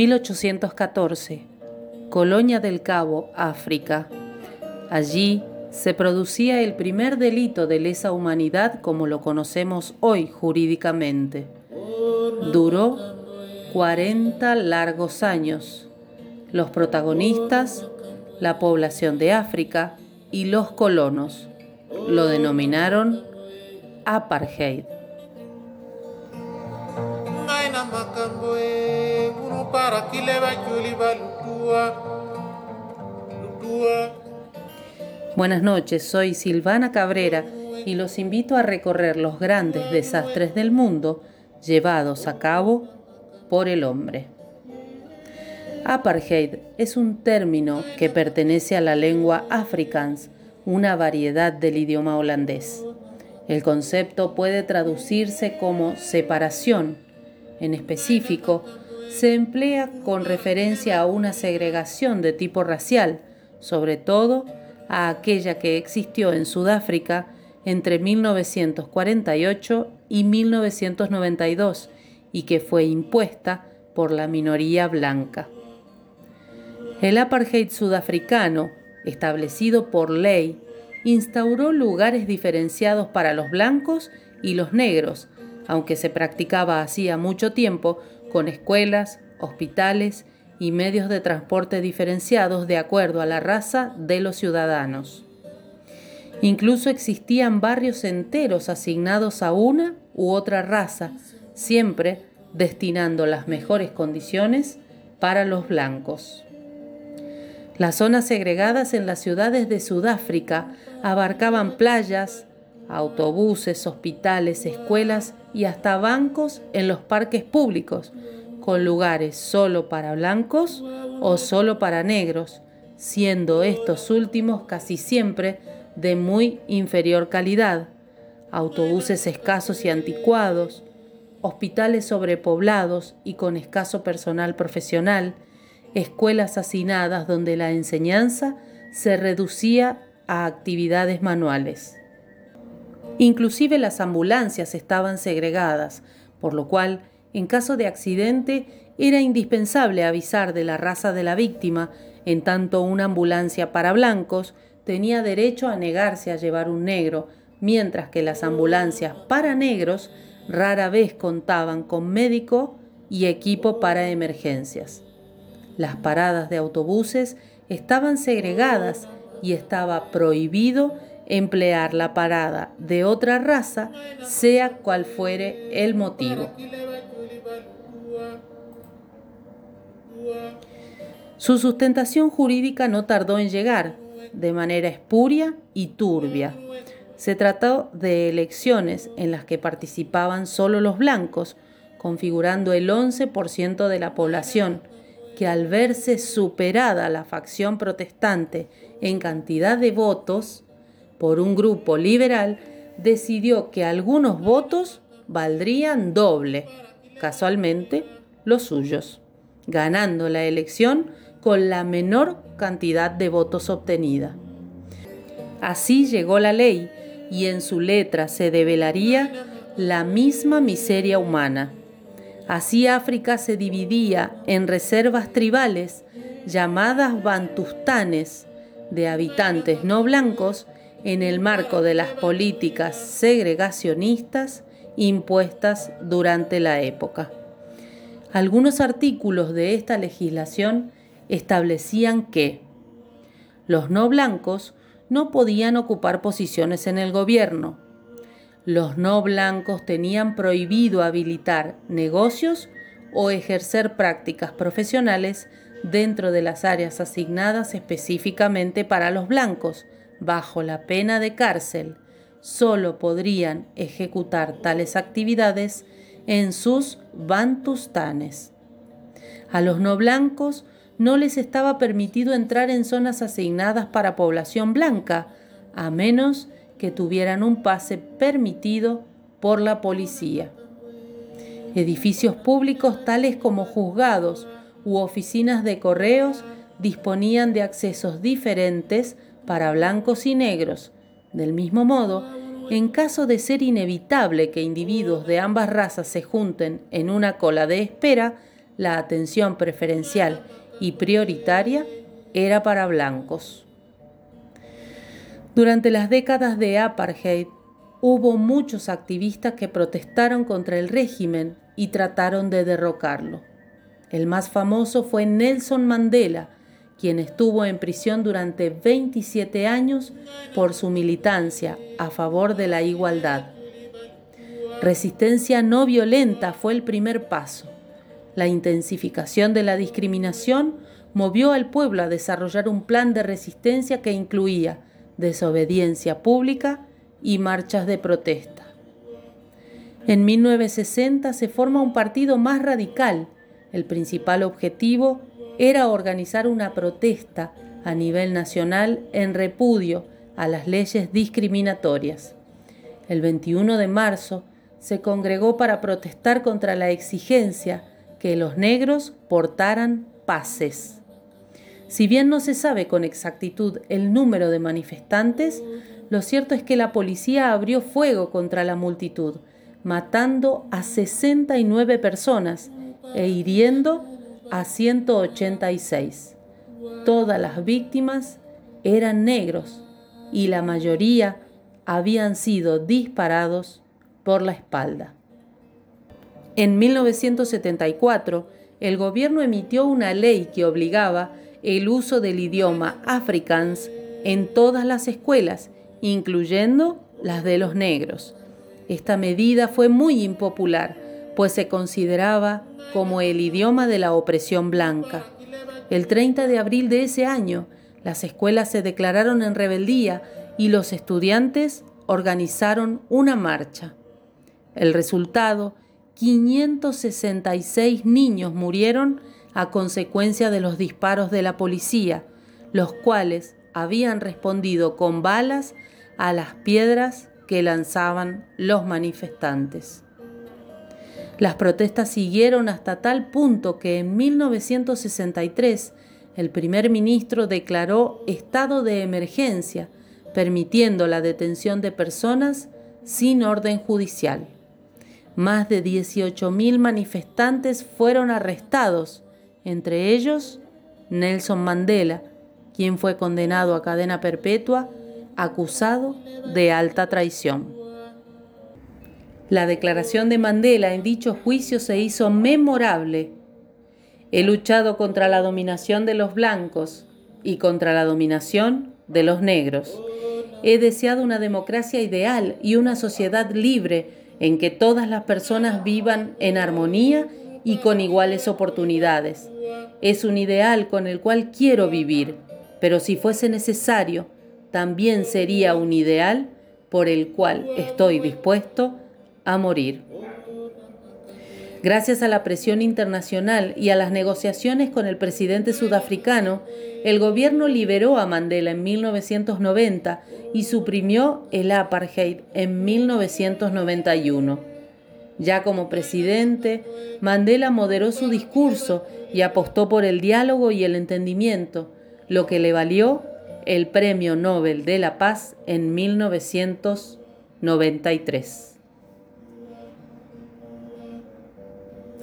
1814, Colonia del Cabo, África. Allí se producía el primer delito de lesa humanidad como lo conocemos hoy jurídicamente. Duró 40 largos años. Los protagonistas, la población de África y los colonos, lo denominaron apartheid. Buenas noches, soy Silvana Cabrera y los invito a recorrer los grandes desastres del mundo llevados a cabo por el hombre. Apartheid es un término que pertenece a la lengua afrikaans, una variedad del idioma holandés. El concepto puede traducirse como separación, en específico, se emplea con referencia a una segregación de tipo racial, sobre todo a aquella que existió en Sudáfrica entre 1948 y 1992 y que fue impuesta por la minoría blanca. El apartheid sudafricano, establecido por ley, instauró lugares diferenciados para los blancos y los negros, aunque se practicaba hacía mucho tiempo con escuelas, hospitales y medios de transporte diferenciados de acuerdo a la raza de los ciudadanos. Incluso existían barrios enteros asignados a una u otra raza, siempre destinando las mejores condiciones para los blancos. Las zonas segregadas en las ciudades de Sudáfrica abarcaban playas, autobuses, hospitales, escuelas y hasta bancos en los parques públicos, con lugares solo para blancos o solo para negros, siendo estos últimos casi siempre de muy inferior calidad, autobuses escasos y anticuados, hospitales sobrepoblados y con escaso personal profesional, escuelas hacinadas donde la enseñanza se reducía a actividades manuales. Inclusive las ambulancias estaban segregadas, por lo cual, en caso de accidente, era indispensable avisar de la raza de la víctima, en tanto una ambulancia para blancos tenía derecho a negarse a llevar un negro, mientras que las ambulancias para negros rara vez contaban con médico y equipo para emergencias. Las paradas de autobuses estaban segregadas y estaba prohibido emplear la parada de otra raza, sea cual fuere el motivo. Su sustentación jurídica no tardó en llegar, de manera espuria y turbia. Se trató de elecciones en las que participaban solo los blancos, configurando el 11% de la población, que al verse superada la facción protestante en cantidad de votos, por un grupo liberal, decidió que algunos votos valdrían doble, casualmente los suyos, ganando la elección con la menor cantidad de votos obtenida. Así llegó la ley y en su letra se develaría la misma miseria humana. Así África se dividía en reservas tribales llamadas bantustanes de habitantes no blancos en el marco de las políticas segregacionistas impuestas durante la época. Algunos artículos de esta legislación establecían que los no blancos no podían ocupar posiciones en el gobierno. Los no blancos tenían prohibido habilitar negocios o ejercer prácticas profesionales dentro de las áreas asignadas específicamente para los blancos, bajo la pena de cárcel, solo podrían ejecutar tales actividades en sus bantustanes. A los no blancos no les estaba permitido entrar en zonas asignadas para población blanca, a menos que tuvieran un pase permitido por la policía. Edificios públicos tales como juzgados u oficinas de correos disponían de accesos diferentes para blancos y negros. Del mismo modo, en caso de ser inevitable que individuos de ambas razas se junten en una cola de espera, la atención preferencial y prioritaria era para blancos. Durante las décadas de apartheid hubo muchos activistas que protestaron contra el régimen y trataron de derrocarlo. El más famoso fue Nelson Mandela, quien estuvo en prisión durante 27 años por su militancia a favor de la igualdad. Resistencia no violenta fue el primer paso. La intensificación de la discriminación movió al pueblo a desarrollar un plan de resistencia que incluía desobediencia pública y marchas de protesta. En 1960 se forma un partido más radical. El principal objetivo era organizar una protesta a nivel nacional en repudio a las leyes discriminatorias. El 21 de marzo se congregó para protestar contra la exigencia que los negros portaran pases. Si bien no se sabe con exactitud el número de manifestantes, lo cierto es que la policía abrió fuego contra la multitud, matando a 69 personas e hiriendo a 186. Todas las víctimas eran negros y la mayoría habían sido disparados por la espalda. En 1974, el gobierno emitió una ley que obligaba el uso del idioma afrikaans en todas las escuelas, incluyendo las de los negros. Esta medida fue muy impopular, pues se consideraba como el idioma de la opresión blanca. El 30 de abril de ese año, las escuelas se declararon en rebeldía y los estudiantes organizaron una marcha. El resultado, 566 niños murieron a consecuencia de los disparos de la policía, los cuales habían respondido con balas a las piedras que lanzaban los manifestantes. Las protestas siguieron hasta tal punto que en 1963 el primer ministro declaró estado de emergencia, permitiendo la detención de personas sin orden judicial. Más de 18.000 manifestantes fueron arrestados, entre ellos Nelson Mandela, quien fue condenado a cadena perpetua acusado de alta traición. La declaración de Mandela en dicho juicio se hizo memorable. He luchado contra la dominación de los blancos y contra la dominación de los negros. He deseado una democracia ideal y una sociedad libre en que todas las personas vivan en armonía y con iguales oportunidades. Es un ideal con el cual quiero vivir, pero si fuese necesario, también sería un ideal por el cual estoy dispuesto a morir. Gracias a la presión internacional y a las negociaciones con el presidente sudafricano, el gobierno liberó a Mandela en 1990 y suprimió el apartheid en 1991. Ya como presidente, Mandela moderó su discurso y apostó por el diálogo y el entendimiento, lo que le valió el Premio Nobel de la Paz en 1993.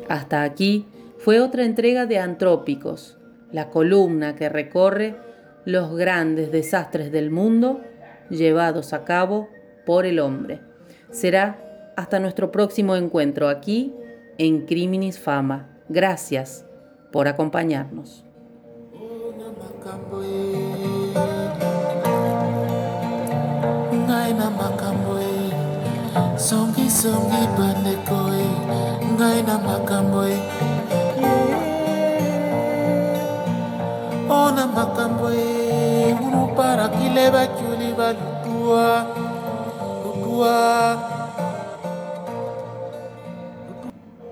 Hasta aquí fue otra entrega de Antrópicos, la columna que recorre los grandes desastres del mundo llevados a cabo por el hombre. Será hasta nuestro próximo encuentro aquí en Criminis Fama. Gracias por acompañarnos. songisongi bandeko e ngai na makambo eh. e o oh, na makambo eh. e uluparakile batyoli balutua lutua.